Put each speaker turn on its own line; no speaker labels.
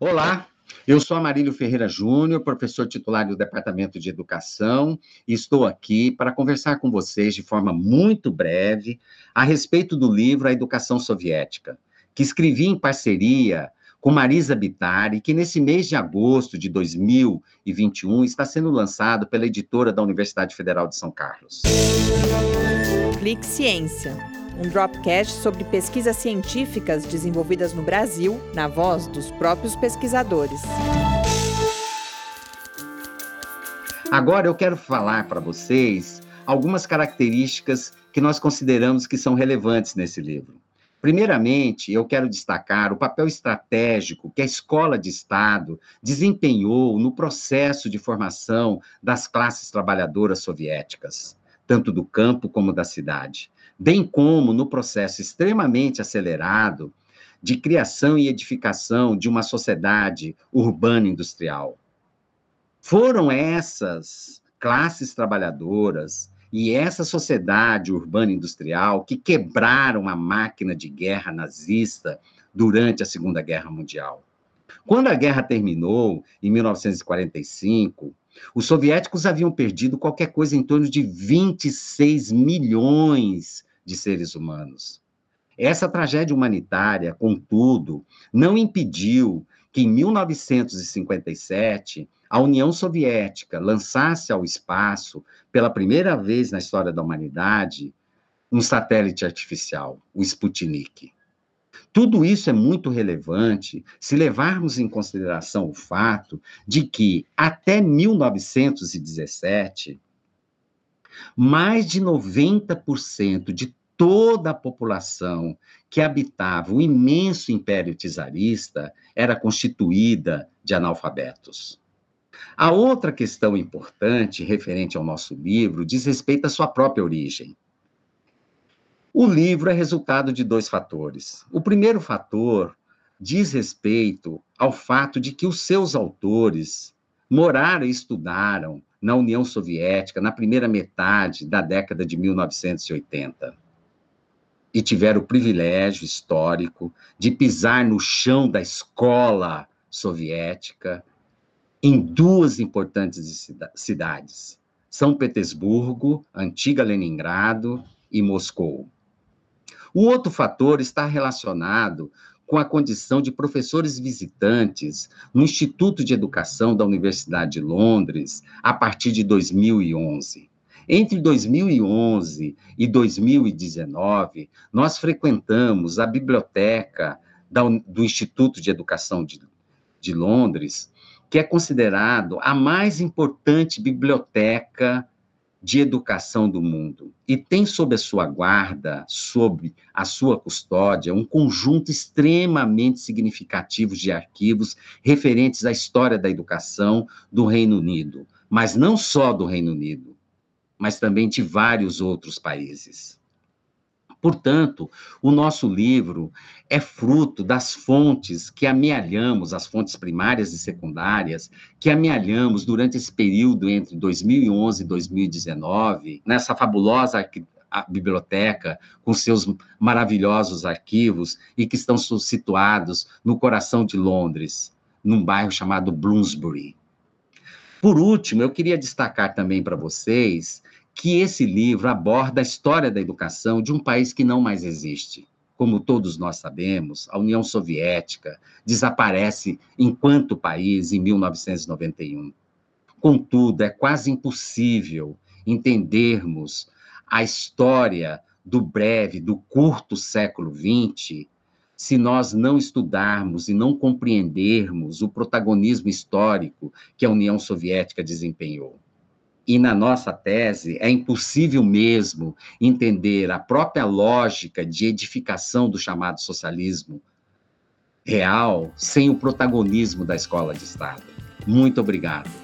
Olá, eu sou Amarílio Ferreira Júnior, professor titular do Departamento de Educação, e estou aqui para conversar com vocês de forma muito breve a respeito do livro A Educação Soviética, que escrevi em parceria com Marisa Bittar, que nesse mês de agosto de 2021 está sendo lançado pela editora da Universidade Federal de São Carlos.
Clique Ciência, um dropcast sobre pesquisas científicas desenvolvidas no Brasil, na voz dos próprios pesquisadores.
Agora eu quero falar para vocês algumas características que nós consideramos que são relevantes nesse livro. Primeiramente, eu quero destacar o papel estratégico que a escola de Estado desempenhou no processo de formação das classes trabalhadoras soviéticas, tanto do campo como da cidade, bem como no processo extremamente acelerado de criação e edificação de uma sociedade urbana industrial. Foram essas classes trabalhadoras e essa sociedade urbana industrial que quebraram a máquina de guerra nazista durante a Segunda Guerra Mundial. Quando a guerra terminou, em 1945, os soviéticos haviam perdido qualquer coisa em torno de 26 milhões de seres humanos. Essa tragédia humanitária, contudo, não impediu que em 1957 a União Soviética lançasse ao espaço, pela primeira vez na história da humanidade, um satélite artificial, o Sputnik. Tudo isso é muito relevante se levarmos em consideração o fato de que, até 1917, mais de 90% de toda a população que habitava o imenso império czarista era constituída de analfabetos. A outra questão importante referente ao nosso livro diz respeito à sua própria origem. O livro é resultado de dois fatores. O primeiro fator diz respeito ao fato de que os seus autores moraram e estudaram na União Soviética na primeira metade da década de 1980 e tiveram o privilégio histórico de pisar no chão da escola soviética em duas importantes cidades: São Petersburgo, antiga Leningrado e Moscou. O outro fator está relacionado com a condição de professores visitantes no Instituto de Educação da Universidade de Londres a partir de 2011. Entre 2011 e 2019, nós frequentamos a biblioteca do Instituto de Educação de, de Londres que é considerado a mais importante biblioteca de educação do mundo e tem sob a sua guarda, sob a sua custódia, um conjunto extremamente significativo de arquivos referentes à história da educação do Reino Unido, mas não só do Reino Unido, mas também de vários outros países. Portanto, o nosso livro é fruto das fontes que amealhamos, as fontes primárias e secundárias, que amealhamos durante esse período entre 2011 e 2019, nessa fabulosa biblioteca com seus maravilhosos arquivos e que estão situados no coração de Londres, num bairro chamado Bloomsbury. Por último, eu queria destacar também para vocês que esse livro aborda a história da educação de um país que não mais existe. Como todos nós sabemos, a União Soviética desaparece enquanto país em 1991. Contudo, é quase impossível entendermos a história do breve, do curto século XX, se nós não estudarmos e não compreendermos o protagonismo histórico que a União Soviética desempenhou. E na nossa tese, é impossível mesmo entender a própria lógica de edificação do chamado socialismo real sem o protagonismo da escola de Estado. Muito obrigado.